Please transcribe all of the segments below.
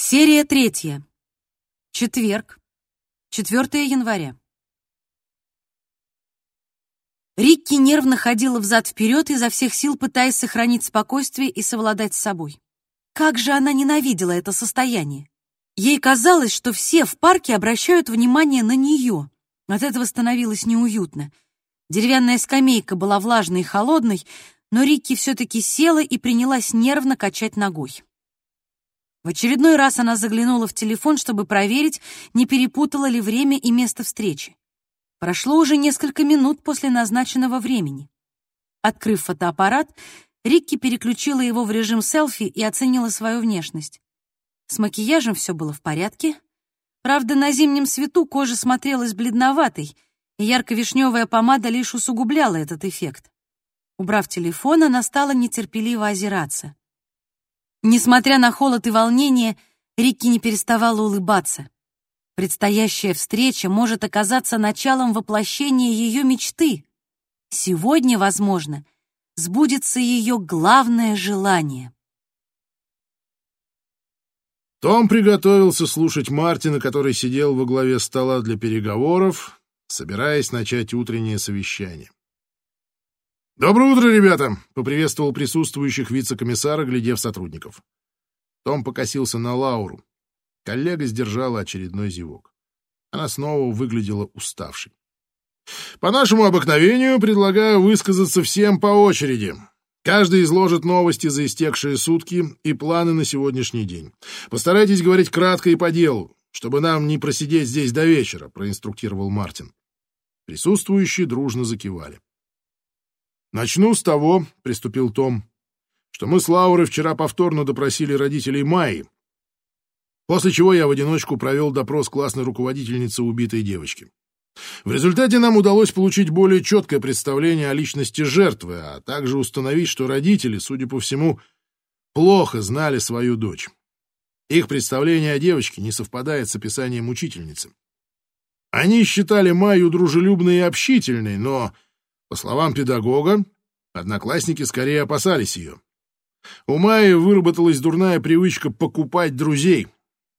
Серия третья. Четверг. 4 января. Рикки нервно ходила взад-вперед, изо всех сил пытаясь сохранить спокойствие и совладать с собой. Как же она ненавидела это состояние! Ей казалось, что все в парке обращают внимание на нее. От этого становилось неуютно. Деревянная скамейка была влажной и холодной, но Рикки все-таки села и принялась нервно качать ногой. В очередной раз она заглянула в телефон, чтобы проверить, не перепутала ли время и место встречи. Прошло уже несколько минут после назначенного времени. Открыв фотоаппарат, Рикки переключила его в режим селфи и оценила свою внешность. С макияжем все было в порядке. Правда, на зимнем свету кожа смотрелась бледноватой, и ярко-вишневая помада лишь усугубляла этот эффект. Убрав телефон, она стала нетерпеливо озираться. Несмотря на холод и волнение, Рикки не переставала улыбаться. Предстоящая встреча может оказаться началом воплощения ее мечты. Сегодня, возможно, сбудется ее главное желание. Том приготовился слушать Мартина, который сидел во главе стола для переговоров, собираясь начать утреннее совещание. «Доброе утро, ребята!» — поприветствовал присутствующих вице-комиссара, глядев сотрудников. Том покосился на Лауру. Коллега сдержала очередной зевок. Она снова выглядела уставшей. «По нашему обыкновению предлагаю высказаться всем по очереди. Каждый изложит новости за истекшие сутки и планы на сегодняшний день. Постарайтесь говорить кратко и по делу, чтобы нам не просидеть здесь до вечера», — проинструктировал Мартин. Присутствующие дружно закивали. «Начну с того», — приступил Том, «что мы с Лаурой вчера повторно допросили родителей Майи, после чего я в одиночку провел допрос классной руководительницы убитой девочки. В результате нам удалось получить более четкое представление о личности жертвы, а также установить, что родители, судя по всему, плохо знали свою дочь. Их представление о девочке не совпадает с описанием учительницы. Они считали Майю дружелюбной и общительной, но по словам педагога, одноклассники скорее опасались ее. У Майи выработалась дурная привычка покупать друзей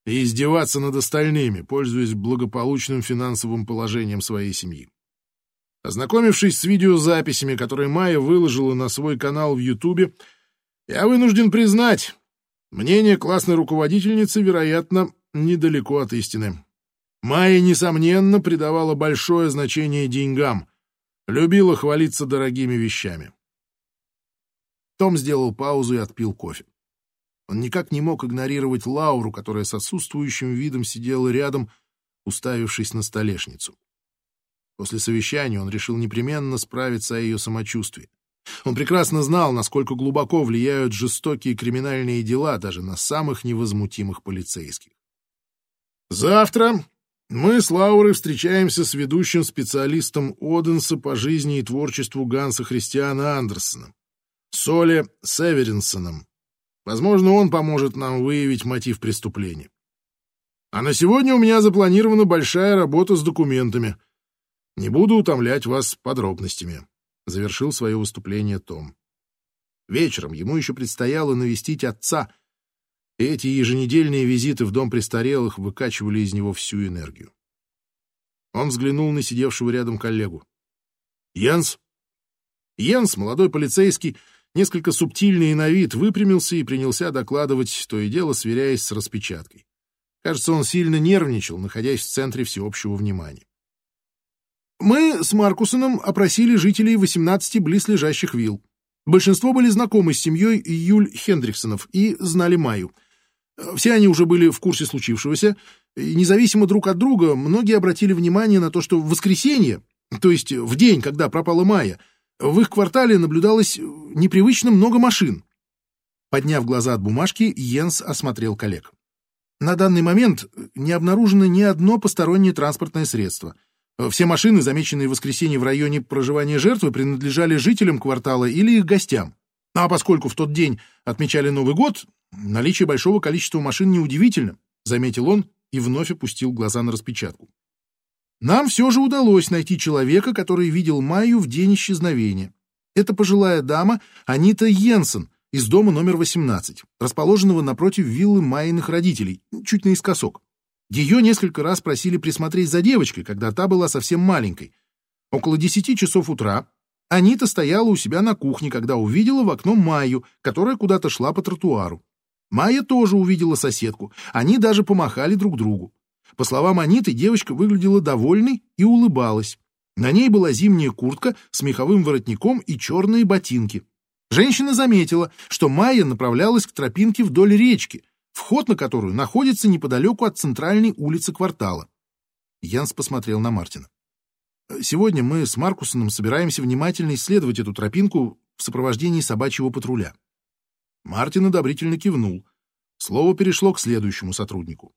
и издеваться над остальными, пользуясь благополучным финансовым положением своей семьи. Ознакомившись с видеозаписями, которые Майя выложила на свой канал в Ютубе, я вынужден признать, мнение классной руководительницы, вероятно, недалеко от истины. Майя, несомненно, придавала большое значение деньгам, Любила хвалиться дорогими вещами. Том сделал паузу и отпил кофе. Он никак не мог игнорировать Лауру, которая с отсутствующим видом сидела рядом, уставившись на столешницу. После совещания он решил непременно справиться о ее самочувствии. Он прекрасно знал, насколько глубоко влияют жестокие криминальные дела даже на самых невозмутимых полицейских. «Завтра мы с Лаурой встречаемся с ведущим специалистом Оденса по жизни и творчеству Ганса Христиана Андерсона, Соле Северинсоном. Возможно, он поможет нам выявить мотив преступления. А на сегодня у меня запланирована большая работа с документами. Не буду утомлять вас подробностями, — завершил свое выступление Том. Вечером ему еще предстояло навестить отца, эти еженедельные визиты в дом престарелых выкачивали из него всю энергию. Он взглянул на сидевшего рядом коллегу. «Янс?» Янс, молодой полицейский, несколько субтильный на вид, выпрямился и принялся докладывать, то и дело сверяясь с распечаткой. Кажется, он сильно нервничал, находясь в центре всеобщего внимания. Мы с Маркусоном опросили жителей 18 близлежащих вилл. Большинство были знакомы с семьей Юль Хендриксонов и знали Майю — все они уже были в курсе случившегося, и независимо друг от друга, многие обратили внимание на то, что в воскресенье, то есть в день, когда пропала Майя, в их квартале наблюдалось непривычно много машин. Подняв глаза от бумажки, Йенс осмотрел коллег. На данный момент не обнаружено ни одно постороннее транспортное средство. Все машины, замеченные в воскресенье в районе проживания жертвы, принадлежали жителям квартала или их гостям. А поскольку в тот день отмечали Новый год, наличие большого количества машин неудивительно, заметил он и вновь опустил глаза на распечатку. Нам все же удалось найти человека, который видел Майю в день исчезновения. Это пожилая дама Анита Йенсен, из дома номер 18, расположенного напротив виллы Майиных родителей, чуть наискосок. Ее несколько раз просили присмотреть за девочкой, когда та была совсем маленькой. Около десяти часов утра Анита стояла у себя на кухне, когда увидела в окно Майю, которая куда-то шла по тротуару. Майя тоже увидела соседку. Они даже помахали друг другу. По словам Аниты, девочка выглядела довольной и улыбалась. На ней была зимняя куртка с меховым воротником и черные ботинки. Женщина заметила, что Майя направлялась к тропинке вдоль речки, вход на которую находится неподалеку от центральной улицы квартала. Янс посмотрел на Мартина. «Сегодня мы с Маркусоном собираемся внимательно исследовать эту тропинку в сопровождении собачьего патруля». Мартин одобрительно кивнул. Слово перешло к следующему сотруднику.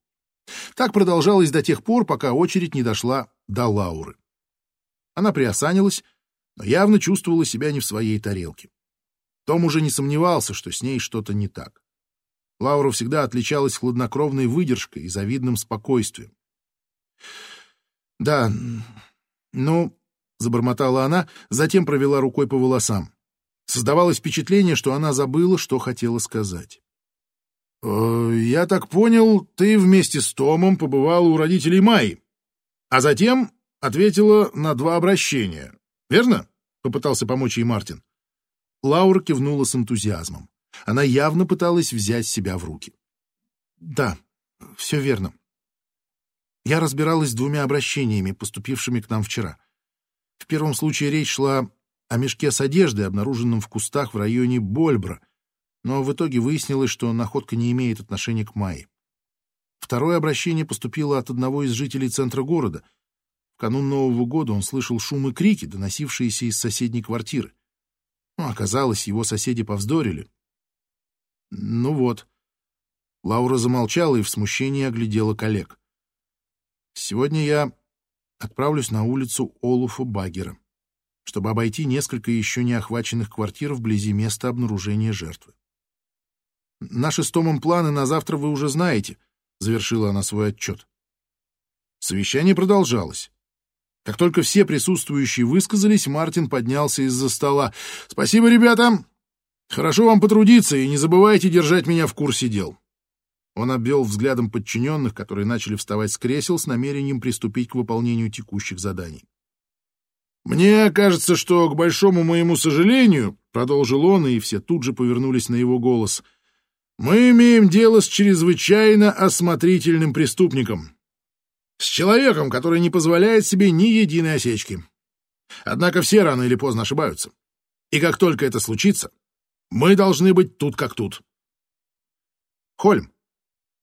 Так продолжалось до тех пор, пока очередь не дошла до Лауры. Она приосанилась, но явно чувствовала себя не в своей тарелке. Том уже не сомневался, что с ней что-то не так. Лаура всегда отличалась хладнокровной выдержкой и завидным спокойствием. «Да, ну...» — забормотала она, затем провела рукой по волосам. Создавалось впечатление, что она забыла, что хотела сказать. «Э, «Я так понял, ты вместе с Томом побывала у родителей Майи, а затем ответила на два обращения, верно?» — попытался помочь ей Мартин. Лаура кивнула с энтузиазмом. Она явно пыталась взять себя в руки. «Да, все верно. Я разбиралась с двумя обращениями, поступившими к нам вчера. В первом случае речь шла о мешке с одеждой, обнаруженном в кустах в районе Больбра, но в итоге выяснилось, что находка не имеет отношения к Майе. Второе обращение поступило от одного из жителей центра города. В канун Нового года он слышал шум и крики, доносившиеся из соседней квартиры. Ну, оказалось, его соседи повздорили. Ну вот. Лаура замолчала и в смущении оглядела коллег. Сегодня я отправлюсь на улицу Олуфа Багера, чтобы обойти несколько еще не охваченных квартир вблизи места обнаружения жертвы. Наши с Томом планы на завтра вы уже знаете, — завершила она свой отчет. Совещание продолжалось. Как только все присутствующие высказались, Мартин поднялся из-за стола. «Спасибо, ребята! Хорошо вам потрудиться, и не забывайте держать меня в курсе дел». Он обвел взглядом подчиненных, которые начали вставать с кресел с намерением приступить к выполнению текущих заданий. «Мне кажется, что, к большому моему сожалению, — продолжил он, и все тут же повернулись на его голос, — мы имеем дело с чрезвычайно осмотрительным преступником. С человеком, который не позволяет себе ни единой осечки. Однако все рано или поздно ошибаются. И как только это случится, мы должны быть тут как тут. Хольм,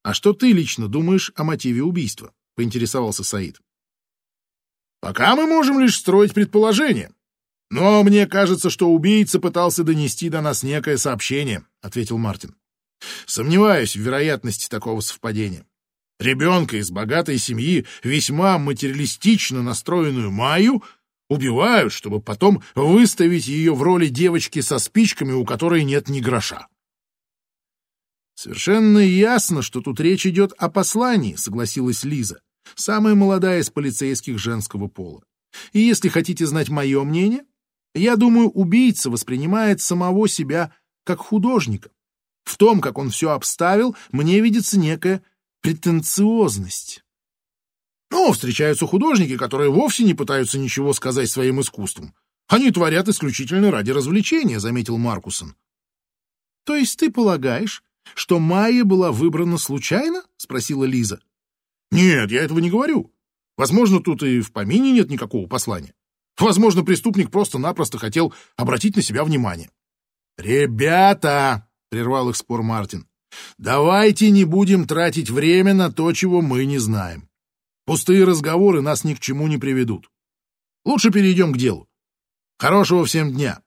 а что ты лично думаешь о мотиве убийства? Поинтересовался Саид. Пока мы можем лишь строить предположения. Но мне кажется, что убийца пытался донести до нас некое сообщение, ответил Мартин. Сомневаюсь в вероятности такого совпадения. Ребенка из богатой семьи, весьма материалистично настроенную Майю, убивают, чтобы потом выставить ее в роли девочки со спичками, у которой нет ни гроша. «Совершенно ясно, что тут речь идет о послании», — согласилась Лиза, самая молодая из полицейских женского пола. «И если хотите знать мое мнение, я думаю, убийца воспринимает самого себя как художника. В том, как он все обставил, мне видится некая претенциозность. Ну, встречаются художники, которые вовсе не пытаются ничего сказать своим искусством. Они творят исключительно ради развлечения, заметил Маркусон. То есть ты полагаешь, что Майя была выбрана случайно? спросила Лиза. Нет, я этого не говорю. Возможно, тут и в помине нет никакого послания. Возможно, преступник просто-напросто хотел обратить на себя внимание. «Ребята!» — прервал их спор Мартин. Давайте не будем тратить время на то, чего мы не знаем. Пустые разговоры нас ни к чему не приведут. Лучше перейдем к делу. Хорошего всем дня.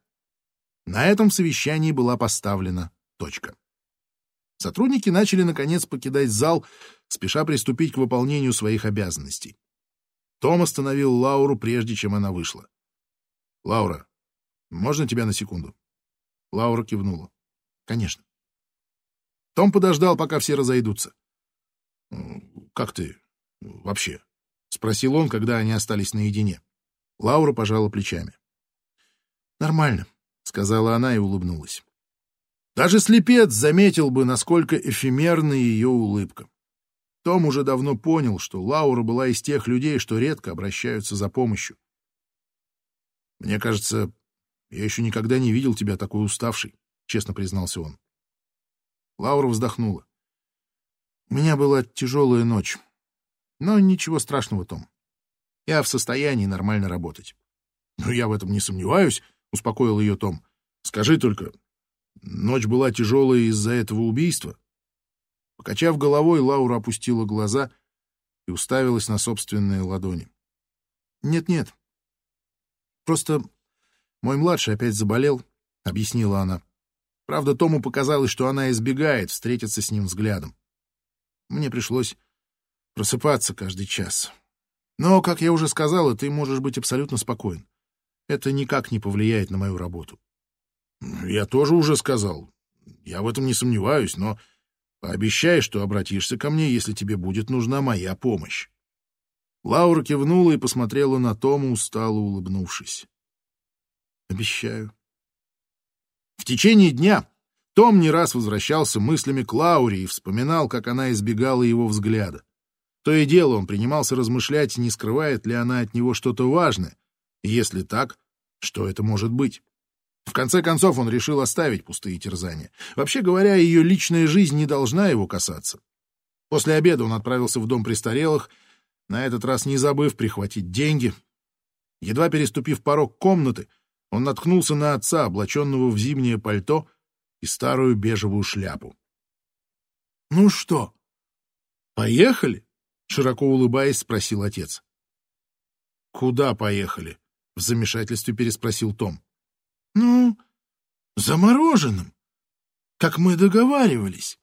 На этом совещании была поставлена точка. Сотрудники начали, наконец, покидать зал, спеша приступить к выполнению своих обязанностей. Том остановил Лауру, прежде чем она вышла. «Лаура, можно тебя на секунду?» Лаура кивнула. «Конечно». Том подождал, пока все разойдутся. «Как ты вообще?» — спросил он, когда они остались наедине. Лаура пожала плечами. «Нормально», — сказала она и улыбнулась. Даже слепец заметил бы, насколько эфемерна ее улыбка. Том уже давно понял, что Лаура была из тех людей, что редко обращаются за помощью. «Мне кажется, я еще никогда не видел тебя такой уставшей», — честно признался он. Лаура вздохнула. «У меня была тяжелая ночь. Но ничего страшного, Том. Я в состоянии нормально работать». «Ну, я в этом не сомневаюсь», — успокоил ее Том. «Скажи только, ночь была тяжелая из-за этого убийства?» Покачав головой, Лаура опустила глаза и уставилась на собственные ладони. «Нет-нет. Просто мой младший опять заболел», — объяснила она. Правда, Тому показалось, что она избегает встретиться с ним взглядом. Мне пришлось просыпаться каждый час. Но, как я уже сказала, ты можешь быть абсолютно спокоен. Это никак не повлияет на мою работу. Я тоже уже сказал. Я в этом не сомневаюсь, но Пообещай, что обратишься ко мне, если тебе будет нужна моя помощь. Лаура кивнула и посмотрела на Тома, устало улыбнувшись. Обещаю. В течение дня том не раз возвращался мыслями к Лауре и вспоминал, как она избегала его взгляда. То и дело он принимался размышлять, не скрывает ли она от него что-то важное, если так, что это может быть. В конце концов он решил оставить пустые терзания. Вообще говоря, ее личная жизнь не должна его касаться. После обеда он отправился в дом престарелых, на этот раз не забыв прихватить деньги. Едва переступив порог комнаты, он наткнулся на отца, облаченного в зимнее пальто и старую бежевую шляпу. — Ну что, поехали? — широко улыбаясь, спросил отец. — Куда поехали? — в замешательстве переспросил Том. Ну, замороженным, как мы договаривались.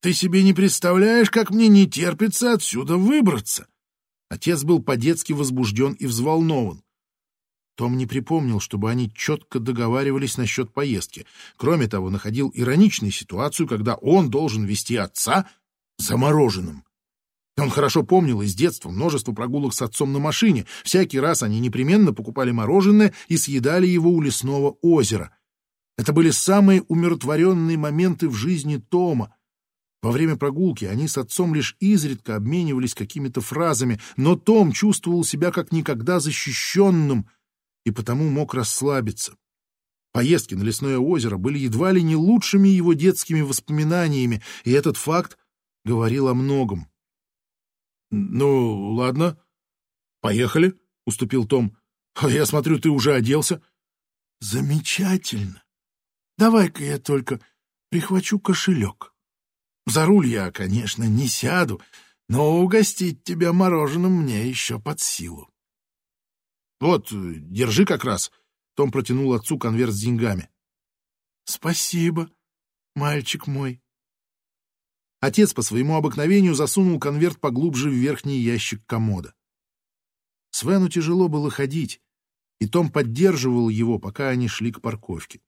Ты себе не представляешь, как мне не терпится отсюда выбраться. Отец был по-детски возбужден и взволнован. Том не припомнил, чтобы они четко договаривались насчет поездки. Кроме того, находил ироничную ситуацию, когда он должен вести отца замороженным. Он хорошо помнил из детства множество прогулок с отцом на машине. Всякий раз они непременно покупали мороженое и съедали его у лесного озера. Это были самые умиротворенные моменты в жизни Тома. Во время прогулки они с отцом лишь изредка обменивались какими-то фразами, но Том чувствовал себя как никогда защищенным и потому мог расслабиться. Поездки на лесное озеро были едва ли не лучшими его детскими воспоминаниями, и этот факт говорил о многом. «Ну, ладно. Поехали», — уступил Том. «А я смотрю, ты уже оделся». «Замечательно. Давай-ка я только прихвачу кошелек. За руль я, конечно, не сяду, но угостить тебя мороженым мне еще под силу». «Вот, держи как раз». Том протянул отцу конверт с деньгами. «Спасибо, мальчик мой». Отец по своему обыкновению засунул конверт поглубже в верхний ящик комода. Свену тяжело было ходить, и Том поддерживал его, пока они шли к парковке.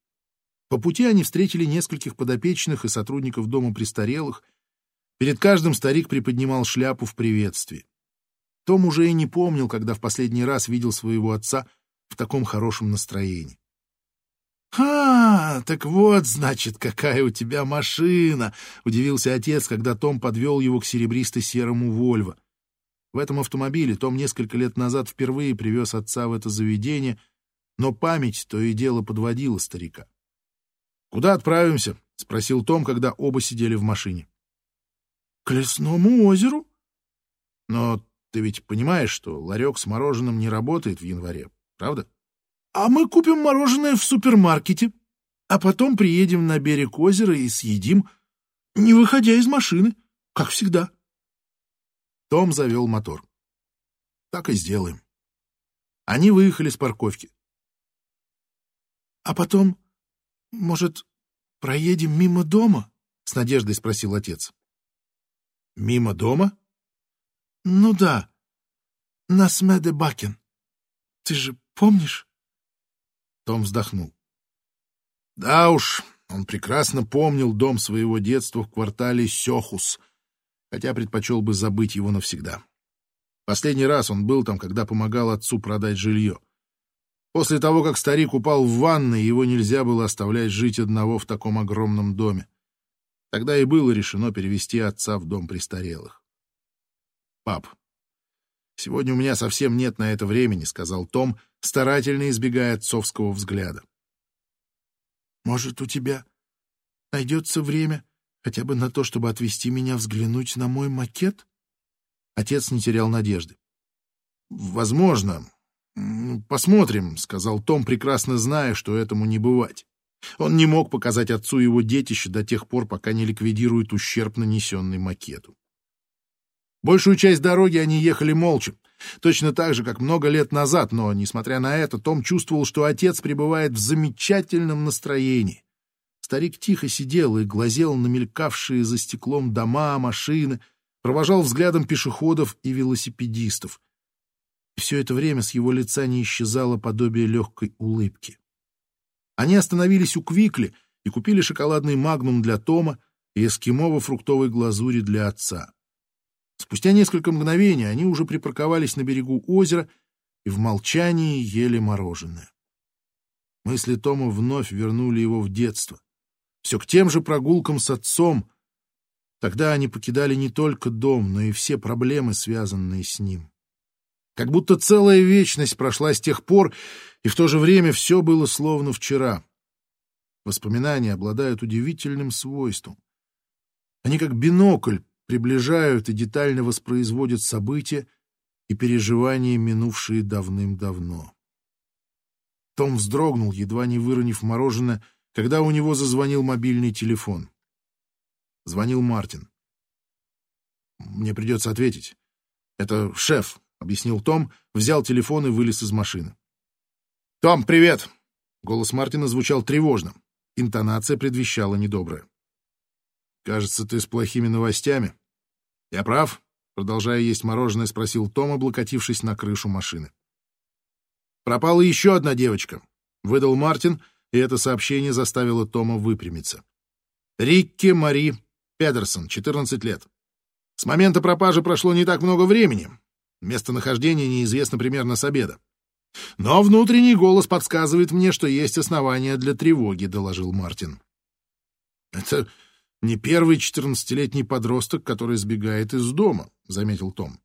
По пути они встретили нескольких подопечных и сотрудников дома престарелых. Перед каждым старик приподнимал шляпу в приветствии. Том уже и не помнил, когда в последний раз видел своего отца в таком хорошем настроении. «А, так вот, значит, какая у тебя машина!» — удивился отец, когда Том подвел его к серебристо-серому «Вольво». В этом автомобиле Том несколько лет назад впервые привез отца в это заведение, но память то и дело подводила старика. «Куда отправимся?» — спросил Том, когда оба сидели в машине. «К лесному озеру?» «Но ты ведь понимаешь, что ларек с мороженым не работает в январе, правда?» А мы купим мороженое в супермаркете, а потом приедем на берег озера и съедим, не выходя из машины, как всегда. Том завел мотор. Так и сделаем. Они выехали с парковки. — А потом, может, проедем мимо дома? — с надеждой спросил отец. — Мимо дома? — Ну да, на Смеде Бакен. Ты же помнишь? Том вздохнул. Да уж, он прекрасно помнил дом своего детства в квартале Сёхус, хотя предпочел бы забыть его навсегда. Последний раз он был там, когда помогал отцу продать жилье. После того, как старик упал в ванной, его нельзя было оставлять жить одного в таком огромном доме. Тогда и было решено перевести отца в дом престарелых. «Пап, сегодня у меня совсем нет на это времени», — сказал Том, старательно избегая отцовского взгляда. «Может, у тебя найдется время хотя бы на то, чтобы отвести меня взглянуть на мой макет?» Отец не терял надежды. «Возможно. Посмотрим», — сказал Том, прекрасно зная, что этому не бывать. Он не мог показать отцу его детище до тех пор, пока не ликвидирует ущерб, нанесенный макету. Большую часть дороги они ехали молча, точно так же, как много лет назад, но, несмотря на это, Том чувствовал, что отец пребывает в замечательном настроении. Старик тихо сидел и глазел на мелькавшие за стеклом дома, машины, провожал взглядом пешеходов и велосипедистов. Все это время с его лица не исчезало подобие легкой улыбки. Они остановились у Квикли и купили шоколадный магнум для Тома и эскимово-фруктовой глазури для отца. Спустя несколько мгновений они уже припарковались на берегу озера и в молчании ели мороженое. Мысли Тома вновь вернули его в детство. Все к тем же прогулкам с отцом. Тогда они покидали не только дом, но и все проблемы, связанные с ним. Как будто целая вечность прошла с тех пор, и в то же время все было словно вчера. Воспоминания обладают удивительным свойством. Они как бинокль приближают и детально воспроизводят события и переживания, минувшие давным-давно. Том вздрогнул, едва не выронив мороженое, когда у него зазвонил мобильный телефон. Звонил Мартин. «Мне придется ответить. Это шеф», — объяснил Том, взял телефон и вылез из машины. «Том, привет!» Голос Мартина звучал тревожно. Интонация предвещала недоброе. «Кажется, ты с плохими новостями». «Я прав?» Продолжая есть мороженое, спросил Том, облокотившись на крышу машины. «Пропала еще одна девочка», — выдал Мартин, и это сообщение заставило Тома выпрямиться. «Рикки Мари Педерсон, 14 лет. С момента пропажи прошло не так много времени, Местонахождение неизвестно примерно с обеда. Но внутренний голос подсказывает мне, что есть основания для тревоги, доложил Мартин. Это не первый четырнадцатилетний подросток, который сбегает из дома, заметил Том.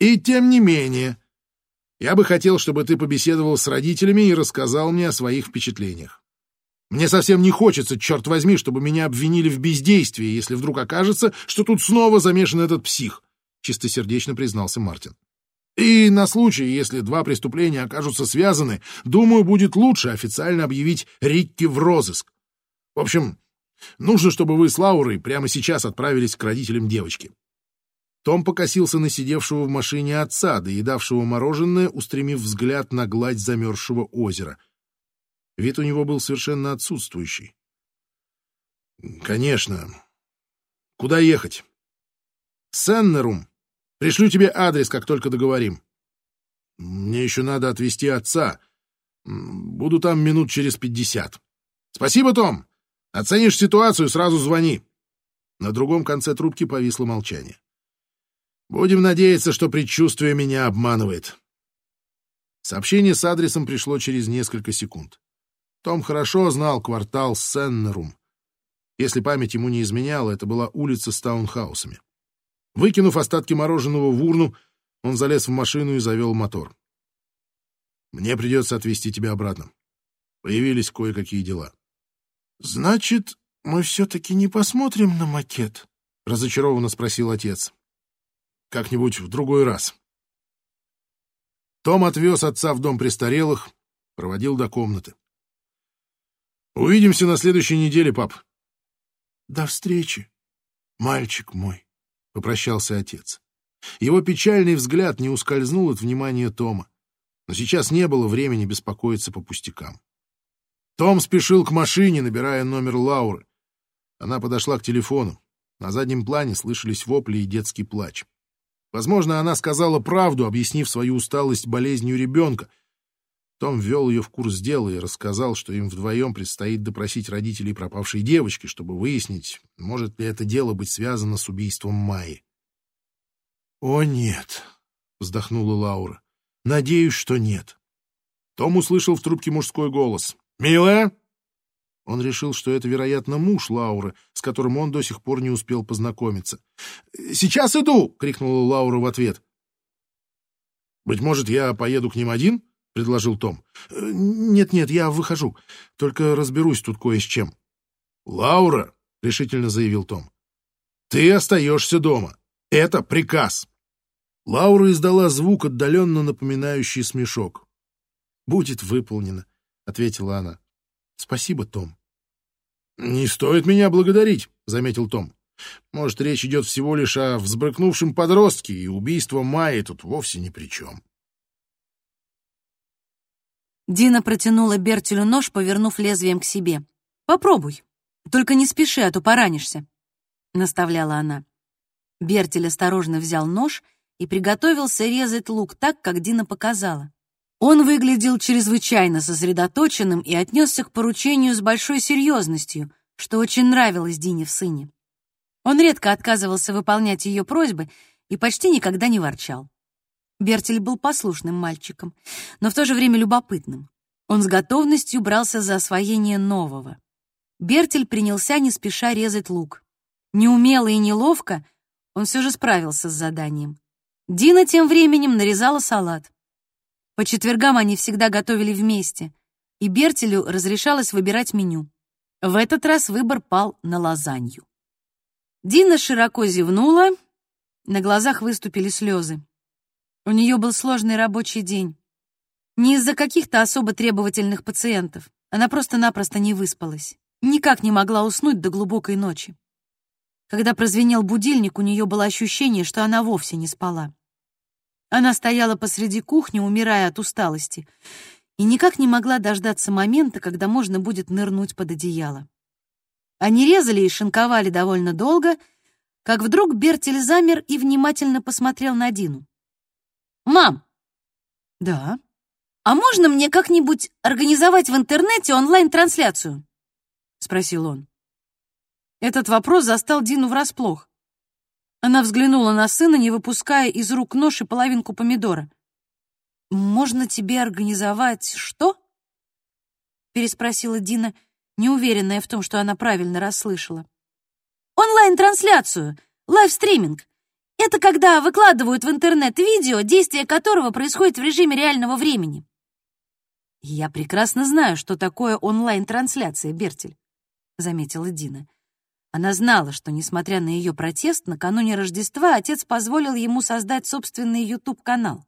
И тем не менее, я бы хотел, чтобы ты побеседовал с родителями и рассказал мне о своих впечатлениях. Мне совсем не хочется, черт возьми, чтобы меня обвинили в бездействии, если вдруг окажется, что тут снова замешан этот псих чистосердечно признался Мартин. И на случай, если два преступления окажутся связаны, думаю, будет лучше официально объявить Рикки в розыск. В общем, нужно, чтобы вы с Лаурой прямо сейчас отправились к родителям девочки. Том покосился на сидевшего в машине отца, доедавшего мороженое, устремив взгляд на гладь замерзшего озера. Вид у него был совершенно отсутствующий. «Конечно. Куда ехать?» «Сеннерум», Пришлю тебе адрес, как только договорим. Мне еще надо отвезти отца. Буду там минут через пятьдесят. Спасибо, Том. Оценишь ситуацию, сразу звони. На другом конце трубки повисло молчание. Будем надеяться, что предчувствие меня обманывает. Сообщение с адресом пришло через несколько секунд. Том хорошо знал квартал Сеннерум. Если память ему не изменяла, это была улица с таунхаусами. Выкинув остатки мороженого в урну, он залез в машину и завел мотор. «Мне придется отвезти тебя обратно. Появились кое-какие дела». «Значит, мы все-таки не посмотрим на макет?» — разочарованно спросил отец. «Как-нибудь в другой раз». Том отвез отца в дом престарелых, проводил до комнаты. «Увидимся на следующей неделе, пап». «До встречи, мальчик мой» попрощался отец. Его печальный взгляд не ускользнул от внимания Тома, но сейчас не было времени беспокоиться по пустякам. Том спешил к машине, набирая номер Лауры. Она подошла к телефону. На заднем плане слышались вопли и детский плач. Возможно, она сказала правду, объяснив свою усталость болезнью ребенка — том ввел ее в курс дела и рассказал, что им вдвоем предстоит допросить родителей пропавшей девочки, чтобы выяснить, может ли это дело быть связано с убийством Майи. «О, нет!» — вздохнула Лаура. «Надеюсь, что нет. Том услышал в трубке мужской голос. «Милая!» Он решил, что это, вероятно, муж Лауры, с которым он до сих пор не успел познакомиться. «Сейчас иду!» — крикнула Лаура в ответ. «Быть может, я поеду к ним один?» — предложил Том. «Нет-нет, я выхожу. Только разберусь тут кое с чем». «Лаура!» — решительно заявил Том. «Ты остаешься дома. Это приказ!» Лаура издала звук, отдаленно напоминающий смешок. «Будет выполнено», — ответила она. «Спасибо, Том». «Не стоит меня благодарить», — заметил Том. «Может, речь идет всего лишь о взбрыкнувшем подростке, и убийство Майи тут вовсе ни при чем». Дина протянула Бертелю нож, повернув лезвием к себе. «Попробуй. Только не спеши, а то поранишься», — наставляла она. Бертель осторожно взял нож — и приготовился резать лук так, как Дина показала. Он выглядел чрезвычайно сосредоточенным и отнесся к поручению с большой серьезностью, что очень нравилось Дине в сыне. Он редко отказывался выполнять ее просьбы и почти никогда не ворчал. Бертель был послушным мальчиком, но в то же время любопытным. Он с готовностью брался за освоение нового. Бертель принялся не спеша резать лук. Неумело и неловко он все же справился с заданием. Дина тем временем нарезала салат. По четвергам они всегда готовили вместе, и Бертелю разрешалось выбирать меню. В этот раз выбор пал на лазанью. Дина широко зевнула, на глазах выступили слезы. У нее был сложный рабочий день. Не из-за каких-то особо требовательных пациентов. Она просто-напросто не выспалась. Никак не могла уснуть до глубокой ночи. Когда прозвенел будильник, у нее было ощущение, что она вовсе не спала. Она стояла посреди кухни, умирая от усталости, и никак не могла дождаться момента, когда можно будет нырнуть под одеяло. Они резали и шинковали довольно долго, как вдруг Бертель замер и внимательно посмотрел на Дину. «Мам!» «Да?» «А можно мне как-нибудь организовать в интернете онлайн-трансляцию?» — спросил он. Этот вопрос застал Дину врасплох. Она взглянула на сына, не выпуская из рук нож и половинку помидора. «Можно тебе организовать что?» переспросила Дина, неуверенная в том, что она правильно расслышала. «Онлайн-трансляцию, лайвстриминг. Это когда выкладывают в интернет видео, действие которого происходит в режиме реального времени». «Я прекрасно знаю, что такое онлайн-трансляция, Бертель», — заметила Дина. Она знала, что, несмотря на ее протест, накануне Рождества отец позволил ему создать собственный YouTube-канал.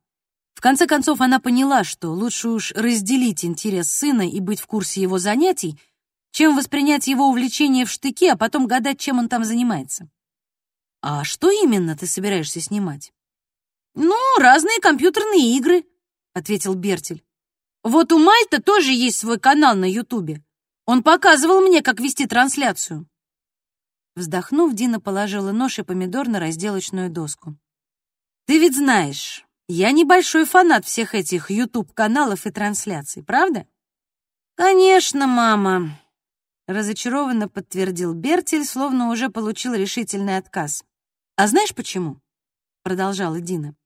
В конце концов, она поняла, что лучше уж разделить интерес сына и быть в курсе его занятий, чем воспринять его увлечение в штыки, а потом гадать, чем он там занимается. «А что именно ты собираешься снимать?» «Ну, разные компьютерные игры», — ответил Бертель. «Вот у Мальта тоже есть свой канал на Ютубе. Он показывал мне, как вести трансляцию». Вздохнув, Дина положила нож и помидор на разделочную доску. «Ты ведь знаешь, я небольшой фанат всех этих YouTube-каналов и трансляций, правда?» «Конечно, мама», — разочарованно подтвердил Бертель, словно уже получил решительный отказ. «А знаешь почему?» — продолжала Дина.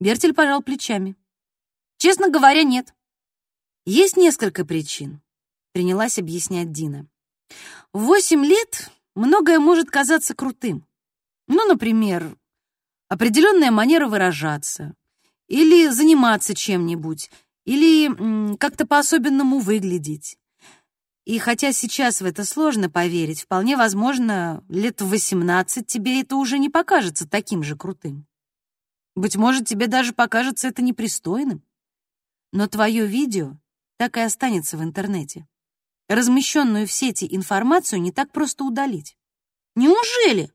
Бертель пожал плечами. «Честно говоря, нет. Есть несколько причин», — принялась объяснять Дина. «В восемь лет многое может казаться крутым. Ну, например, определенная манера выражаться, или заниматься чем-нибудь, или как-то по-особенному выглядеть. И хотя сейчас в это сложно поверить, вполне возможно, лет в 18 тебе это уже не покажется таким же крутым. Быть может, тебе даже покажется это непристойным. Но твое видео так и останется в интернете. Размещенную в сети информацию не так просто удалить. Неужели?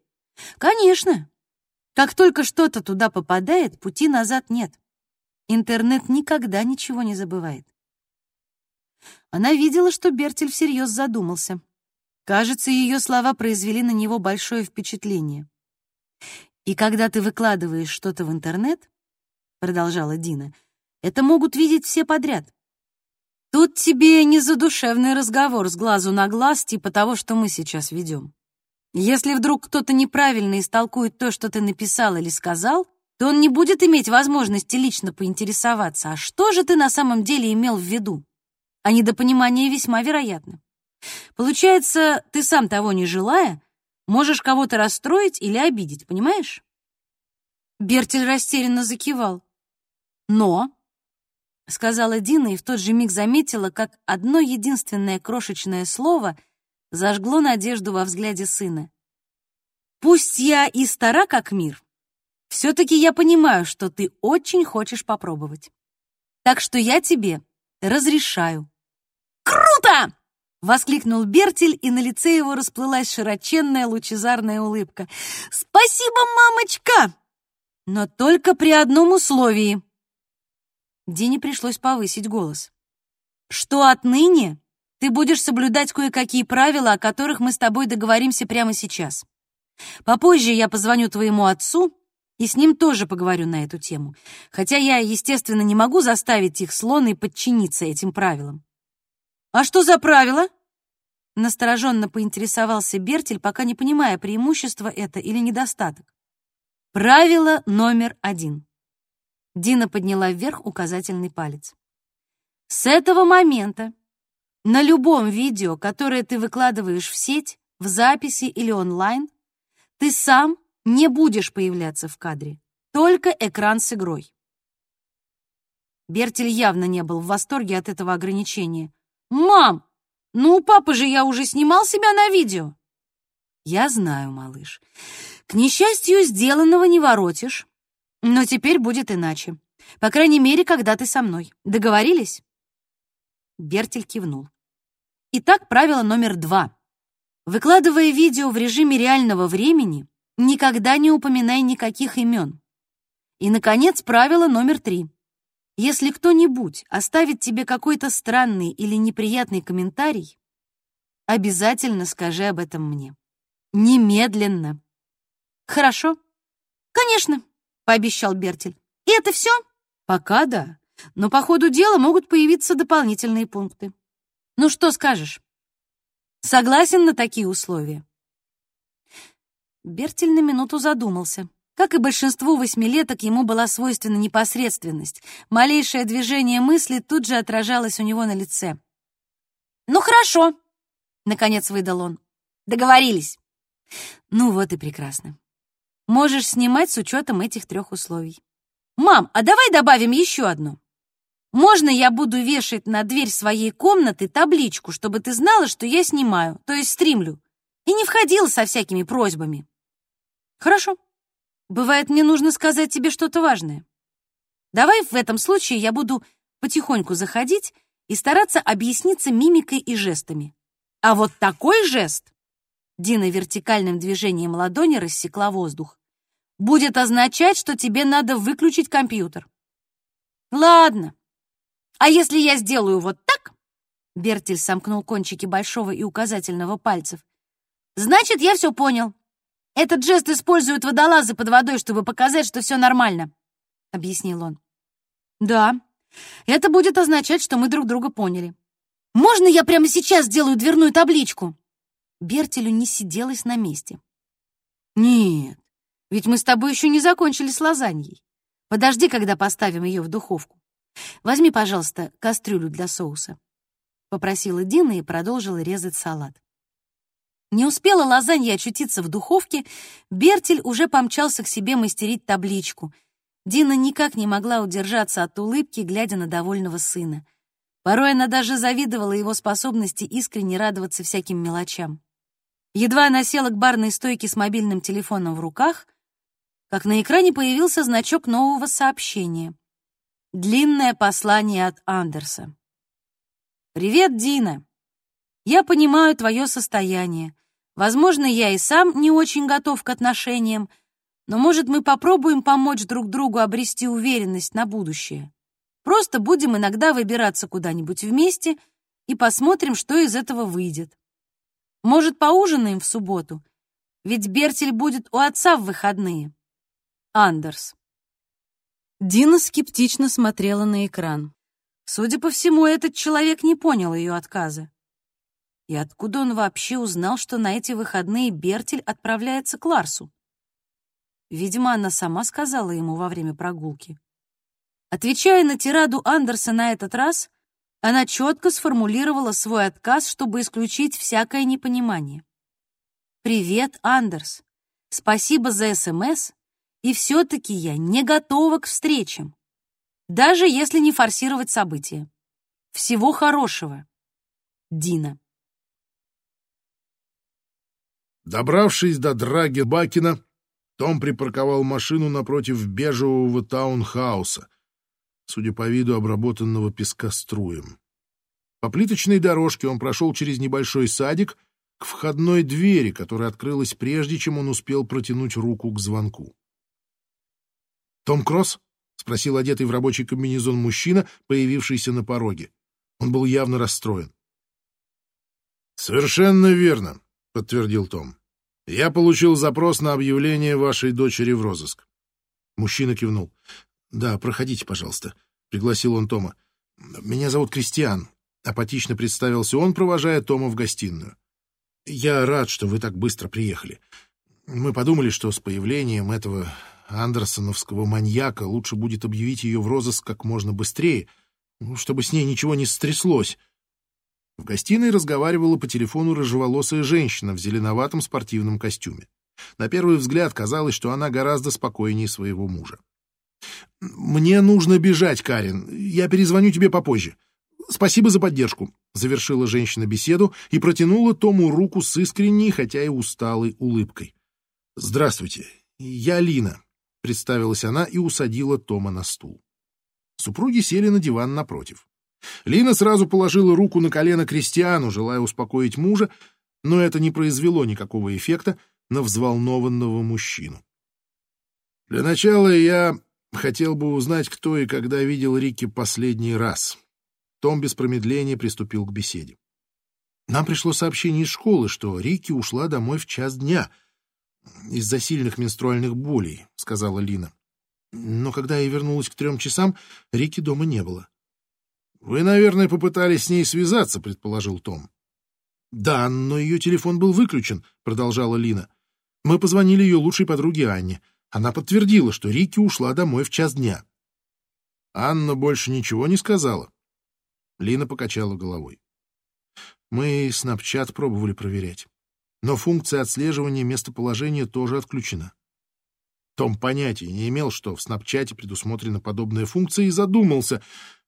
Конечно. Как только что-то туда попадает, пути назад нет. Интернет никогда ничего не забывает. Она видела, что Бертель всерьез задумался. Кажется, ее слова произвели на него большое впечатление. «И когда ты выкладываешь что-то в интернет, — продолжала Дина, — это могут видеть все подряд. Тут тебе не задушевный разговор с глазу на глаз, типа того, что мы сейчас ведем. Если вдруг кто-то неправильно истолкует то, что ты написал или сказал, то он не будет иметь возможности лично поинтересоваться, а что же ты на самом деле имел в виду? А недопонимание весьма вероятно. Получается, ты сам того не желая, можешь кого-то расстроить или обидеть, понимаешь? Бертель растерянно закивал. Но, — сказала Дина и в тот же миг заметила, как одно единственное крошечное слово зажгло надежду во взгляде сына. «Пусть я и стара, как мир, все-таки я понимаю, что ты очень хочешь попробовать. Так что я тебе разрешаю». «Круто!» — воскликнул Бертель, и на лице его расплылась широченная лучезарная улыбка. «Спасибо, мамочка!» «Но только при одном условии». Дине пришлось повысить голос. «Что отныне ты будешь соблюдать кое-какие правила, о которых мы с тобой договоримся прямо сейчас. Попозже я позвоню твоему отцу и с ним тоже поговорю на эту тему, хотя я, естественно, не могу заставить их слона и подчиниться этим правилам. «А что за правила?» Настороженно поинтересовался Бертель, пока не понимая, преимущество это или недостаток. Правило номер один. Дина подняла вверх указательный палец. С этого момента на любом видео, которое ты выкладываешь в сеть, в записи или онлайн, ты сам не будешь появляться в кадре, только экран с игрой. Бертель явно не был в восторге от этого ограничения. «Мам, ну у папы же я уже снимал себя на видео!» «Я знаю, малыш. К несчастью, сделанного не воротишь. Но теперь будет иначе. По крайней мере, когда ты со мной. Договорились?» Бертель кивнул. Итак, правило номер два. Выкладывая видео в режиме реального времени, никогда не упоминай никаких имен. И, наконец, правило номер три. Если кто-нибудь оставит тебе какой-то странный или неприятный комментарий, обязательно скажи об этом мне. Немедленно. Хорошо? Конечно, пообещал Бертель. И это все? Пока да. Но по ходу дела могут появиться дополнительные пункты. Ну что скажешь? Согласен на такие условия? Бертель на минуту задумался. Как и большинству восьмилеток, ему была свойственна непосредственность. Малейшее движение мысли тут же отражалось у него на лице. «Ну хорошо», — наконец выдал он. «Договорились». «Ну вот и прекрасно. Можешь снимать с учетом этих трех условий». «Мам, а давай добавим еще одно. Можно я буду вешать на дверь своей комнаты табличку, чтобы ты знала, что я снимаю, то есть стримлю, и не входила со всякими просьбами?» «Хорошо», Бывает, мне нужно сказать тебе что-то важное. Давай в этом случае я буду потихоньку заходить и стараться объясниться мимикой и жестами. А вот такой жест, Дина вертикальным движением ладони рассекла воздух, будет означать, что тебе надо выключить компьютер. Ладно. А если я сделаю вот так? Бертель сомкнул кончики большого и указательного пальцев. Значит, я все понял. Этот жест используют водолазы под водой, чтобы показать, что все нормально», — объяснил он. «Да, это будет означать, что мы друг друга поняли. Можно я прямо сейчас сделаю дверную табличку?» Бертелю не сиделось на месте. «Нет, ведь мы с тобой еще не закончили с лазаньей. Подожди, когда поставим ее в духовку. Возьми, пожалуйста, кастрюлю для соуса», — попросила Дина и продолжила резать салат. Не успела лазанья очутиться в духовке, Бертель уже помчался к себе мастерить табличку. Дина никак не могла удержаться от улыбки, глядя на довольного сына. Порой она даже завидовала его способности искренне радоваться всяким мелочам. Едва она села к барной стойке с мобильным телефоном в руках, как на экране появился значок нового сообщения. Длинное послание от Андерса. «Привет, Дина. Я понимаю твое состояние. Возможно, я и сам не очень готов к отношениям, но, может, мы попробуем помочь друг другу обрести уверенность на будущее. Просто будем иногда выбираться куда-нибудь вместе и посмотрим, что из этого выйдет. Может, поужинаем в субботу? Ведь Бертель будет у отца в выходные. Андерс. Дина скептично смотрела на экран. Судя по всему, этот человек не понял ее отказа. И откуда он вообще узнал, что на эти выходные Бертель отправляется к Ларсу? Видимо, она сама сказала ему во время прогулки. Отвечая на тираду Андерса на этот раз, она четко сформулировала свой отказ, чтобы исключить всякое непонимание. «Привет, Андерс. Спасибо за СМС, и все-таки я не готова к встречам, даже если не форсировать события. Всего хорошего. Дина». Добравшись до драги Бакина, том припарковал машину напротив бежевого таунхауса, судя по виду обработанного пескоструем. По плиточной дорожке он прошел через небольшой садик к входной двери, которая открылась прежде, чем он успел протянуть руку к звонку. «Том Кросс?» — спросил одетый в рабочий комбинезон мужчина, появившийся на пороге. Он был явно расстроен. «Совершенно верно», — подтвердил Том. «Я получил запрос на объявление вашей дочери в розыск». Мужчина кивнул. «Да, проходите, пожалуйста», — пригласил он Тома. «Меня зовут Кристиан», — апатично представился он, провожая Тома в гостиную. «Я рад, что вы так быстро приехали. Мы подумали, что с появлением этого андерсоновского маньяка лучше будет объявить ее в розыск как можно быстрее, ну, чтобы с ней ничего не стряслось». В гостиной разговаривала по телефону рыжеволосая женщина в зеленоватом спортивном костюме. На первый взгляд казалось, что она гораздо спокойнее своего мужа. «Мне нужно бежать, Карин. Я перезвоню тебе попозже. Спасибо за поддержку», — завершила женщина беседу и протянула Тому руку с искренней, хотя и усталой улыбкой. «Здравствуйте, я Лина», — представилась она и усадила Тома на стул. Супруги сели на диван напротив. Лина сразу положила руку на колено Кристиану, желая успокоить мужа, но это не произвело никакого эффекта на взволнованного мужчину. «Для начала я Хотел бы узнать, кто и когда видел Рикки последний раз. Том без промедления приступил к беседе. Нам пришло сообщение из школы, что Рикки ушла домой в час дня из-за сильных менструальных болей, сказала Лина. Но когда я вернулась к трем часам, Рикки дома не было. Вы, наверное, попытались с ней связаться, предположил Том. Да, но ее телефон был выключен, продолжала Лина. Мы позвонили ее лучшей подруге Анне. Она подтвердила, что Рикки ушла домой в час дня. Анна больше ничего не сказала. Лина покачала головой. Мы Snapchat пробовали проверять, но функция отслеживания местоположения тоже отключена. Том понятия не имел, что в Снапчате предусмотрена подобная функция, и задумался,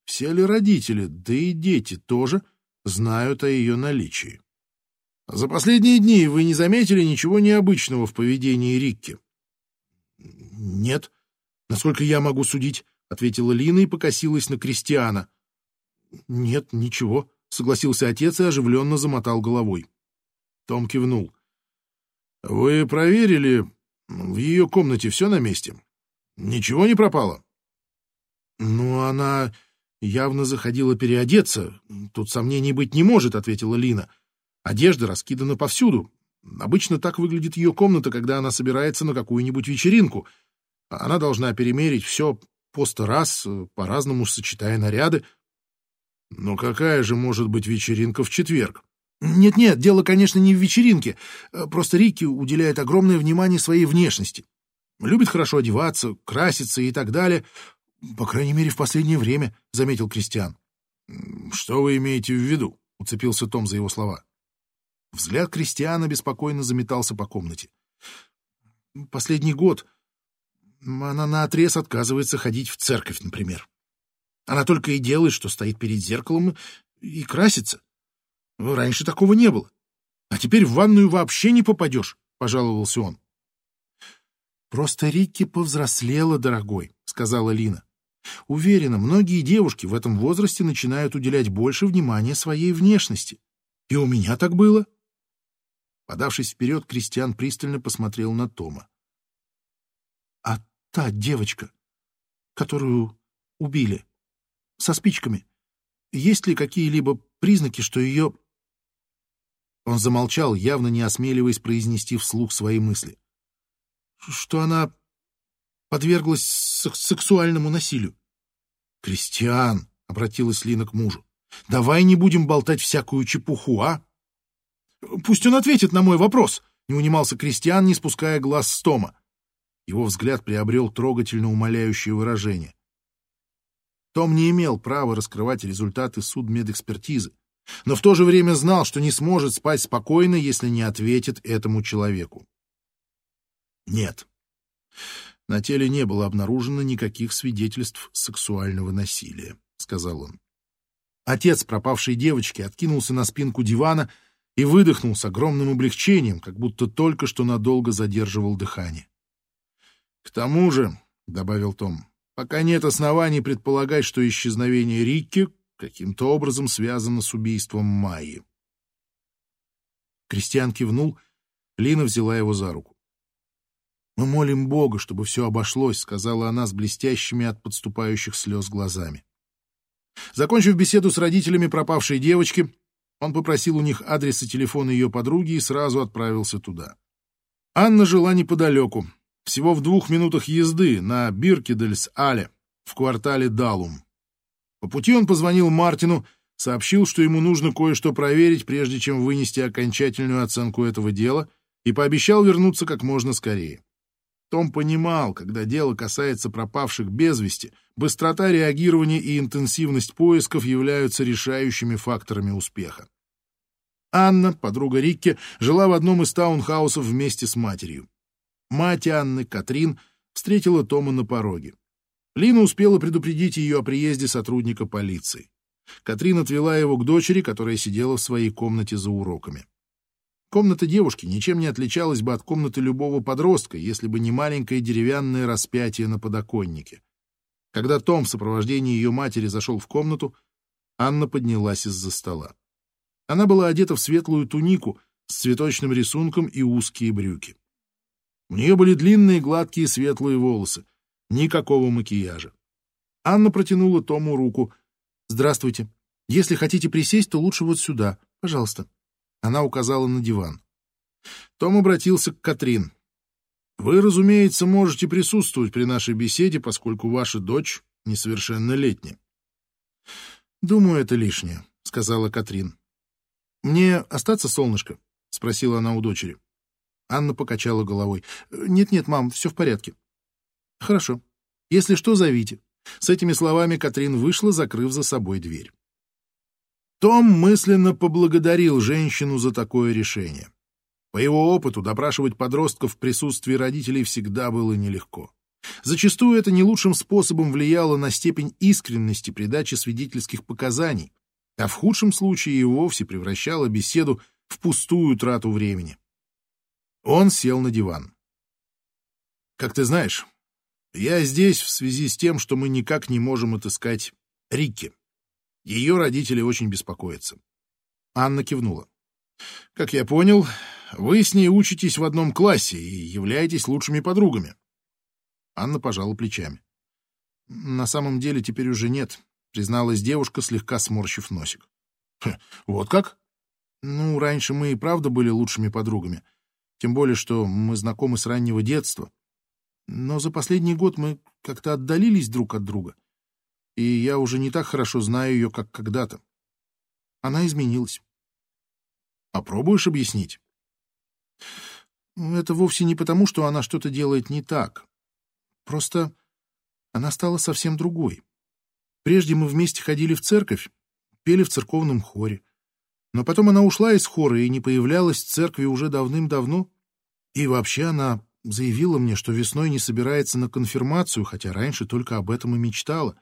все ли родители, да и дети тоже, знают о ее наличии. За последние дни вы не заметили ничего необычного в поведении Рикки? «Нет, насколько я могу судить», — ответила Лина и покосилась на Кристиана. «Нет, ничего», — согласился отец и оживленно замотал головой. Том кивнул. «Вы проверили, в ее комнате все на месте? Ничего не пропало?» «Ну, она явно заходила переодеться. Тут сомнений быть не может», — ответила Лина. «Одежда раскидана повсюду. Обычно так выглядит ее комната, когда она собирается на какую-нибудь вечеринку. Она должна перемерить все по раз, по-разному сочетая наряды. Но какая же может быть вечеринка в четверг? Нет-нет, дело, конечно, не в вечеринке. Просто Рикки уделяет огромное внимание своей внешности. Любит хорошо одеваться, краситься и так далее. По крайней мере, в последнее время, — заметил Кристиан. — Что вы имеете в виду? — уцепился Том за его слова. Взгляд Кристиана беспокойно заметался по комнате. Последний год она наотрез отказывается ходить в церковь, например. Она только и делает, что стоит перед зеркалом и красится. Раньше такого не было. А теперь в ванную вообще не попадешь, — пожаловался он. «Просто Рикки повзрослела, дорогой», — сказала Лина. «Уверена, многие девушки в этом возрасте начинают уделять больше внимания своей внешности. И у меня так было». Подавшись вперед, Кристиан пристально посмотрел на Тома та девочка, которую убили, со спичками. Есть ли какие-либо признаки, что ее...» Он замолчал, явно не осмеливаясь произнести вслух свои мысли. «Что она подверглась сексуальному насилию?» «Кристиан», — обратилась Лина к мужу, — «давай не будем болтать всякую чепуху, а?» «Пусть он ответит на мой вопрос», — не унимался Кристиан, не спуская глаз с Тома. Его взгляд приобрел трогательно умоляющее выражение. Том не имел права раскрывать результаты судмедэкспертизы, но в то же время знал, что не сможет спать спокойно, если не ответит этому человеку. Нет. На теле не было обнаружено никаких свидетельств сексуального насилия, сказал он. Отец пропавшей девочки откинулся на спинку дивана и выдохнул с огромным облегчением, как будто только что надолго задерживал дыхание. «К тому же», — добавил Том, — «пока нет оснований предполагать, что исчезновение Рикки каким-то образом связано с убийством Майи». Кристиан кивнул, Лина взяла его за руку. «Мы молим Бога, чтобы все обошлось», — сказала она с блестящими от подступающих слез глазами. Закончив беседу с родителями пропавшей девочки, он попросил у них адрес и телефон ее подруги и сразу отправился туда. Анна жила неподалеку, всего в двух минутах езды на Биркедельс-Але, в квартале Далум. По пути он позвонил Мартину, сообщил, что ему нужно кое-что проверить, прежде чем вынести окончательную оценку этого дела, и пообещал вернуться как можно скорее. Том понимал, когда дело касается пропавших без вести, быстрота реагирования и интенсивность поисков являются решающими факторами успеха. Анна, подруга Рикки, жила в одном из таунхаусов вместе с матерью. Мать Анны, Катрин, встретила Тома на пороге. Лина успела предупредить ее о приезде сотрудника полиции. Катрин отвела его к дочери, которая сидела в своей комнате за уроками. Комната девушки ничем не отличалась бы от комнаты любого подростка, если бы не маленькое деревянное распятие на подоконнике. Когда Том в сопровождении ее матери зашел в комнату, Анна поднялась из-за стола. Она была одета в светлую тунику с цветочным рисунком и узкие брюки. У нее были длинные гладкие светлые волосы, никакого макияжа. Анна протянула Тому руку. «Здравствуйте. Если хотите присесть, то лучше вот сюда. Пожалуйста». Она указала на диван. Том обратился к Катрин. «Вы, разумеется, можете присутствовать при нашей беседе, поскольку ваша дочь несовершеннолетняя». «Думаю, это лишнее», — сказала Катрин. «Мне остаться, солнышко?» — спросила она у дочери. Анна покачала головой. «Нет-нет, мам, все в порядке». «Хорошо. Если что, зовите». С этими словами Катрин вышла, закрыв за собой дверь. Том мысленно поблагодарил женщину за такое решение. По его опыту допрашивать подростков в присутствии родителей всегда было нелегко. Зачастую это не лучшим способом влияло на степень искренности при даче свидетельских показаний, а в худшем случае и вовсе превращало беседу в пустую трату времени. Он сел на диван. «Как ты знаешь, я здесь в связи с тем, что мы никак не можем отыскать Рикки. Ее родители очень беспокоятся. Анна кивнула. Как я понял, вы с ней учитесь в одном классе и являетесь лучшими подругами. Анна пожала плечами. На самом деле теперь уже нет, призналась девушка, слегка сморщив носик. Вот как? Ну, раньше мы и правда были лучшими подругами. Тем более, что мы знакомы с раннего детства. Но за последний год мы как-то отдалились друг от друга и я уже не так хорошо знаю ее, как когда-то. Она изменилась. Попробуешь объяснить? Это вовсе не потому, что она что-то делает не так. Просто она стала совсем другой. Прежде мы вместе ходили в церковь, пели в церковном хоре. Но потом она ушла из хора и не появлялась в церкви уже давным-давно. И вообще она заявила мне, что весной не собирается на конфирмацию, хотя раньше только об этом и мечтала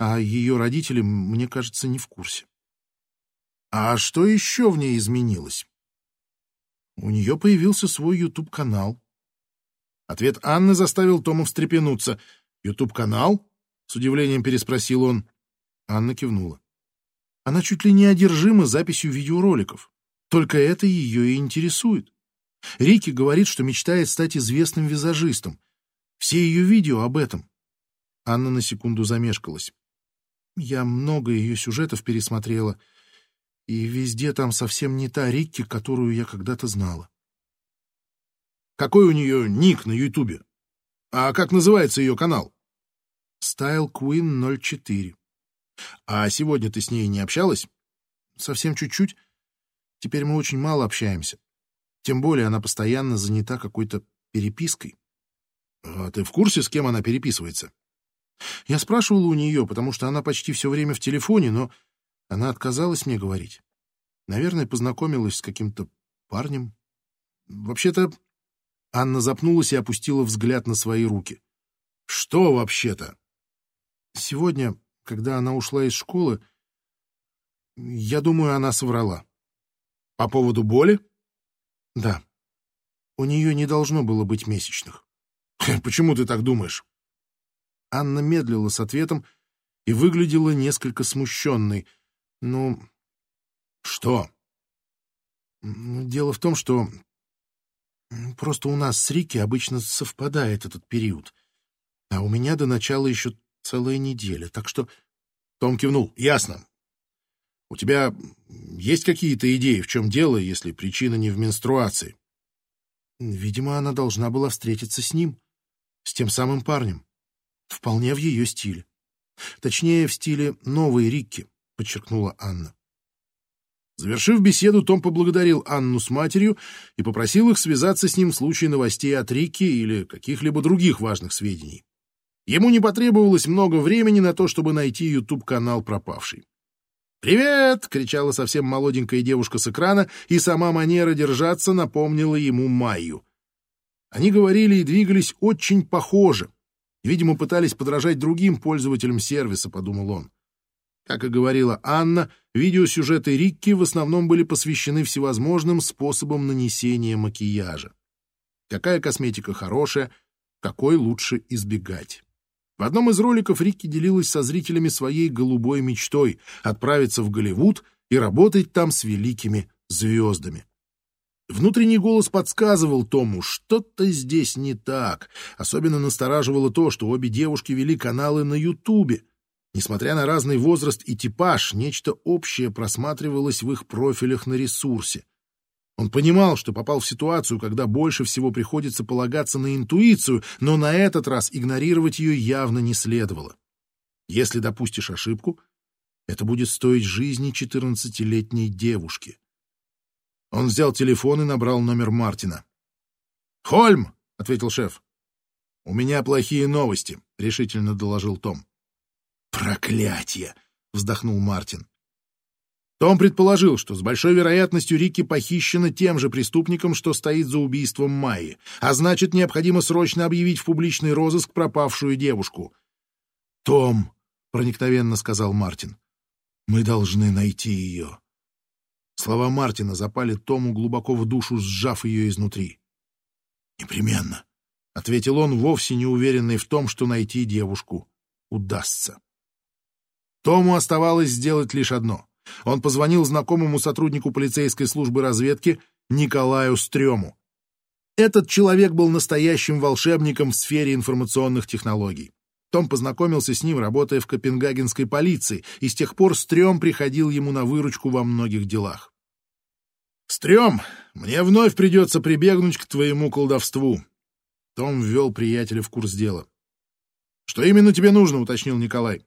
а ее родители, мне кажется, не в курсе. А что еще в ней изменилось? У нее появился свой YouTube-канал. Ответ Анны заставил Тома встрепенуться. «YouTube-канал?» — с удивлением переспросил он. Анна кивнула. Она чуть ли не одержима записью видеороликов. Только это ее и интересует. Рики говорит, что мечтает стать известным визажистом. Все ее видео об этом. Анна на секунду замешкалась. Я много ее сюжетов пересмотрела, и везде там совсем не та Рикки, которую я когда-то знала. Какой у нее ник на Ютубе? А как называется ее канал? Style Queen 04. А сегодня ты с ней не общалась? Совсем чуть-чуть. Теперь мы очень мало общаемся. Тем более она постоянно занята какой-то перепиской. А ты в курсе, с кем она переписывается? Я спрашивал у нее, потому что она почти все время в телефоне, но она отказалась мне говорить. Наверное, познакомилась с каким-то парнем. Вообще-то... Анна запнулась и опустила взгляд на свои руки. Что вообще-то? Сегодня, когда она ушла из школы, я думаю, она соврала. По поводу боли? Да. У нее не должно было быть месячных. Почему ты так думаешь? Анна медлила с ответом и выглядела несколько смущенной. Ну, что? Дело в том, что просто у нас с Рики обычно совпадает этот период, а у меня до начала еще целая неделя, так что... Том кивнул. Ясно. У тебя есть какие-то идеи, в чем дело, если причина не в менструации? Видимо, она должна была встретиться с ним, с тем самым парнем. Вполне в ее стиле. Точнее, в стиле новой Рикки, подчеркнула Анна. Завершив беседу, Том поблагодарил Анну с матерью и попросил их связаться с ним в случае новостей от Рикки или каких-либо других важных сведений. Ему не потребовалось много времени на то, чтобы найти YouTube-канал пропавший. «Привет!» — кричала совсем молоденькая девушка с экрана, и сама манера держаться напомнила ему Майю. Они говорили и двигались очень похоже. Видимо, пытались подражать другим пользователям сервиса, подумал он. Как и говорила Анна, видеосюжеты Рикки в основном были посвящены всевозможным способам нанесения макияжа. Какая косметика хорошая, какой лучше избегать. В одном из роликов Рикки делилась со зрителями своей голубой мечтой — отправиться в Голливуд и работать там с великими звездами. Внутренний голос подсказывал Тому, что-то здесь не так. Особенно настораживало то, что обе девушки вели каналы на Ютубе. Несмотря на разный возраст и типаж, нечто общее просматривалось в их профилях на ресурсе. Он понимал, что попал в ситуацию, когда больше всего приходится полагаться на интуицию, но на этот раз игнорировать ее явно не следовало. Если допустишь ошибку, это будет стоить жизни четырнадцатилетней девушки. Он взял телефон и набрал номер Мартина. «Хольм!» — ответил шеф. «У меня плохие новости», — решительно доложил Том. «Проклятие!» — вздохнул Мартин. Том предположил, что с большой вероятностью Рикки похищена тем же преступником, что стоит за убийством Майи, а значит, необходимо срочно объявить в публичный розыск пропавшую девушку. «Том», — проникновенно сказал Мартин, — «мы должны найти ее». Слова Мартина запали Тому глубоко в душу, сжав ее изнутри. «Непременно», — ответил он, вовсе не уверенный в том, что найти девушку удастся. Тому оставалось сделать лишь одно. Он позвонил знакомому сотруднику полицейской службы разведки Николаю Стрёму. Этот человек был настоящим волшебником в сфере информационных технологий. Том познакомился с ним, работая в копенгагенской полиции, и с тех пор Стрём приходил ему на выручку во многих делах. «Стрём, мне вновь придется прибегнуть к твоему колдовству». Том ввел приятеля в курс дела. «Что именно тебе нужно?» — уточнил Николай.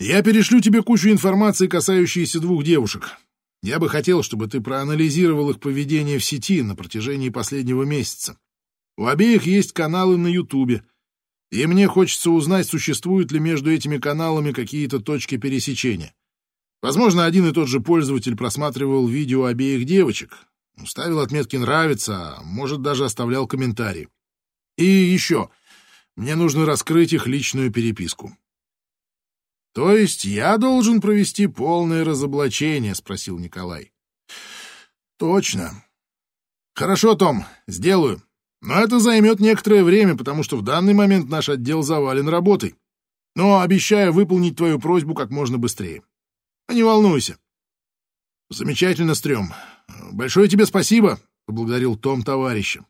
Я перешлю тебе кучу информации, касающейся двух девушек. Я бы хотел, чтобы ты проанализировал их поведение в сети на протяжении последнего месяца. У обеих есть каналы на Ютубе, и мне хочется узнать, существуют ли между этими каналами какие-то точки пересечения. Возможно, один и тот же пользователь просматривал видео обеих девочек, ставил отметки «нравится», а может, даже оставлял комментарии. И еще, мне нужно раскрыть их личную переписку. То есть я должен провести полное разоблачение, спросил Николай. Точно. Хорошо, Том, сделаю. Но это займет некоторое время, потому что в данный момент наш отдел завален работой. Но обещаю выполнить твою просьбу как можно быстрее. А не волнуйся. Замечательно, Стрём. Большое тебе спасибо, поблагодарил Том товарища.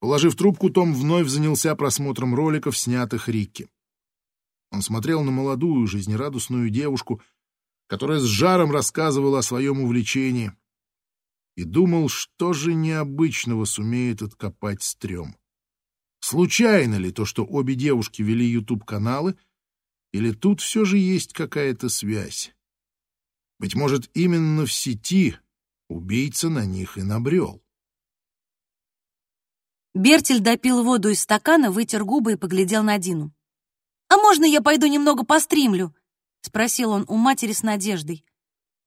Положив трубку, Том вновь занялся просмотром роликов, снятых Рикки. Он смотрел на молодую, жизнерадостную девушку, которая с жаром рассказывала о своем увлечении, и думал, что же необычного сумеет откопать стрём. Случайно ли то, что обе девушки вели YouTube-каналы, или тут все же есть какая-то связь? Быть может, именно в сети убийца на них и набрел. Бертель допил воду из стакана, вытер губы и поглядел на Дину. «А можно я пойду немного постримлю?» — спросил он у матери с надеждой.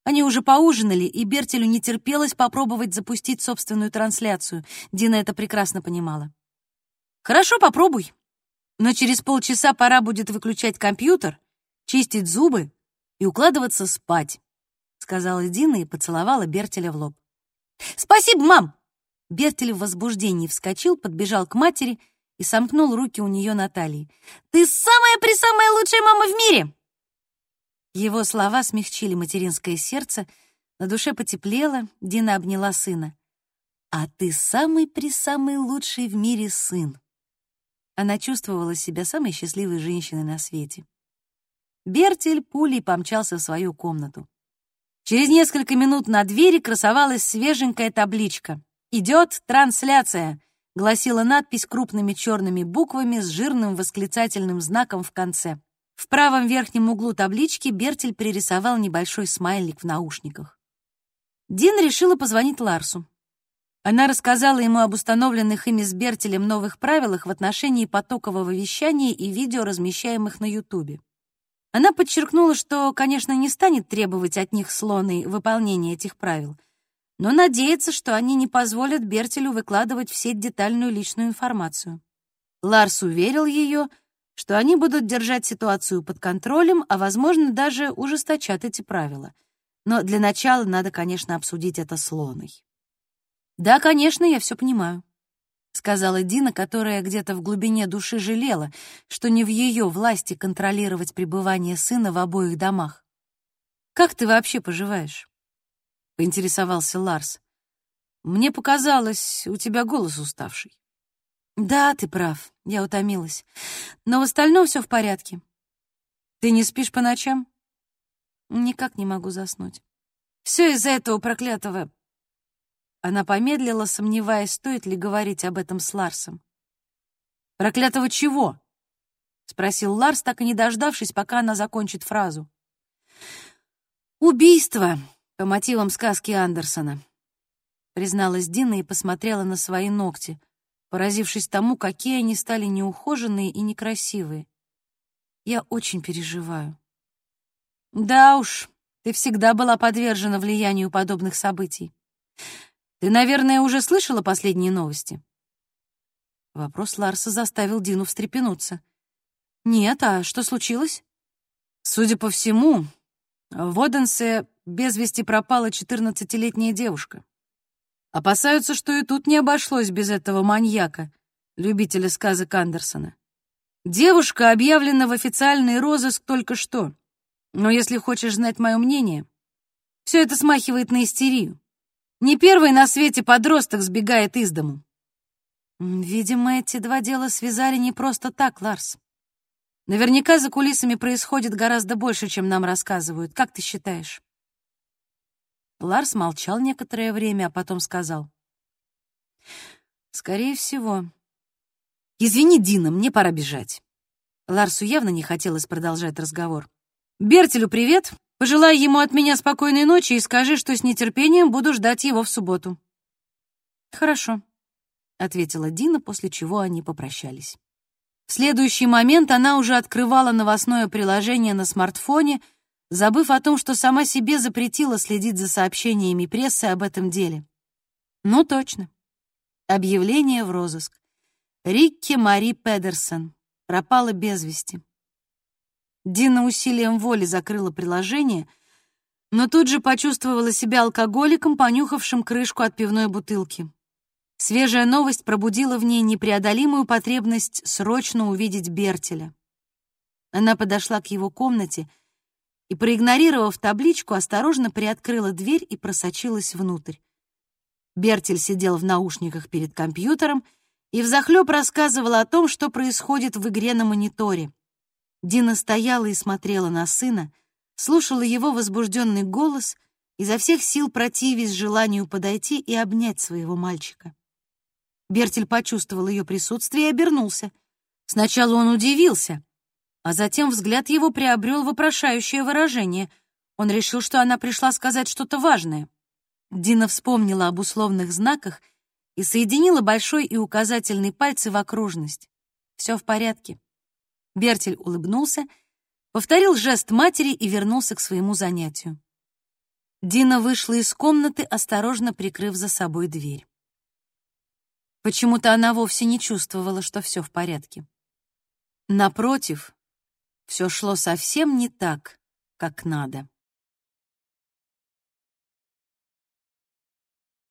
Они уже поужинали, и Бертелю не терпелось попробовать запустить собственную трансляцию. Дина это прекрасно понимала. «Хорошо, попробуй. Но через полчаса пора будет выключать компьютер, чистить зубы и укладываться спать», — сказала Дина и поцеловала Бертеля в лоб. «Спасибо, мам!» Бертель в возбуждении вскочил, подбежал к матери и сомкнул руки у нее на талии. «Ты самая-пресамая лучшая мама в мире!» Его слова смягчили материнское сердце, на душе потеплело, Дина обняла сына. «А ты самый-пресамый лучший в мире сын!» Она чувствовала себя самой счастливой женщиной на свете. Бертель пулей помчался в свою комнату. Через несколько минут на двери красовалась свеженькая табличка. «Идет трансляция», — гласила надпись крупными черными буквами с жирным восклицательным знаком в конце. В правом верхнем углу таблички Бертель пририсовал небольшой смайлик в наушниках. Дин решила позвонить Ларсу. Она рассказала ему об установленных ими с Бертелем новых правилах в отношении потокового вещания и видео, размещаемых на Ютубе. Она подчеркнула, что, конечно, не станет требовать от них слоны выполнения этих правил, но надеется, что они не позволят Бертелю выкладывать в сеть детальную личную информацию. Ларс уверил ее — что они будут держать ситуацию под контролем, а, возможно, даже ужесточат эти правила. Но для начала надо, конечно, обсудить это с Лоной. «Да, конечно, я все понимаю», — сказала Дина, которая где-то в глубине души жалела, что не в ее власти контролировать пребывание сына в обоих домах. «Как ты вообще поживаешь?» — поинтересовался Ларс. «Мне показалось, у тебя голос уставший». Да, ты прав, я утомилась. Но в остальном все в порядке. Ты не спишь по ночам? Никак не могу заснуть. Все из-за этого проклятого... Она помедлила, сомневаясь, стоит ли говорить об этом с Ларсом. «Проклятого чего?» — спросил Ларс, так и не дождавшись, пока она закончит фразу. «Убийство по мотивам сказки Андерсона», — призналась Дина и посмотрела на свои ногти — поразившись тому, какие они стали неухоженные и некрасивые. Я очень переживаю. Да уж, ты всегда была подвержена влиянию подобных событий. Ты, наверное, уже слышала последние новости? Вопрос Ларса заставил Дину встрепенуться. Нет, а что случилось? Судя по всему, в Оденсе без вести пропала 14-летняя девушка. Опасаются, что и тут не обошлось без этого маньяка, любителя сказок Андерсона. Девушка объявлена в официальный розыск только что. Но если хочешь знать мое мнение, все это смахивает на истерию. Не первый на свете подросток сбегает из дому. Видимо, эти два дела связали не просто так, Ларс. Наверняка за кулисами происходит гораздо больше, чем нам рассказывают. Как ты считаешь? Ларс молчал некоторое время, а потом сказал. «Скорее всего. Извини, Дина, мне пора бежать». Ларсу явно не хотелось продолжать разговор. «Бертелю привет. Пожелай ему от меня спокойной ночи и скажи, что с нетерпением буду ждать его в субботу». «Хорошо», — ответила Дина, после чего они попрощались. В следующий момент она уже открывала новостное приложение на смартфоне — забыв о том, что сама себе запретила следить за сообщениями прессы об этом деле. Ну, точно. Объявление в розыск. Рикки Мари Педерсон пропала без вести. Дина усилием воли закрыла приложение, но тут же почувствовала себя алкоголиком, понюхавшим крышку от пивной бутылки. Свежая новость пробудила в ней непреодолимую потребность срочно увидеть Бертеля. Она подошла к его комнате — и, проигнорировав табличку, осторожно приоткрыла дверь и просочилась внутрь. Бертель сидел в наушниках перед компьютером и взахлёб рассказывал о том, что происходит в игре на мониторе. Дина стояла и смотрела на сына, слушала его возбужденный голос, изо всех сил противясь желанию подойти и обнять своего мальчика. Бертель почувствовал ее присутствие и обернулся. Сначала он удивился, а затем взгляд его приобрел вопрошающее выражение. Он решил, что она пришла сказать что-то важное. Дина вспомнила об условных знаках и соединила большой и указательный пальцы в окружность. Все в порядке. Бертель улыбнулся, повторил жест матери и вернулся к своему занятию. Дина вышла из комнаты, осторожно прикрыв за собой дверь. Почему-то она вовсе не чувствовала, что все в порядке. Напротив, все шло совсем не так, как надо.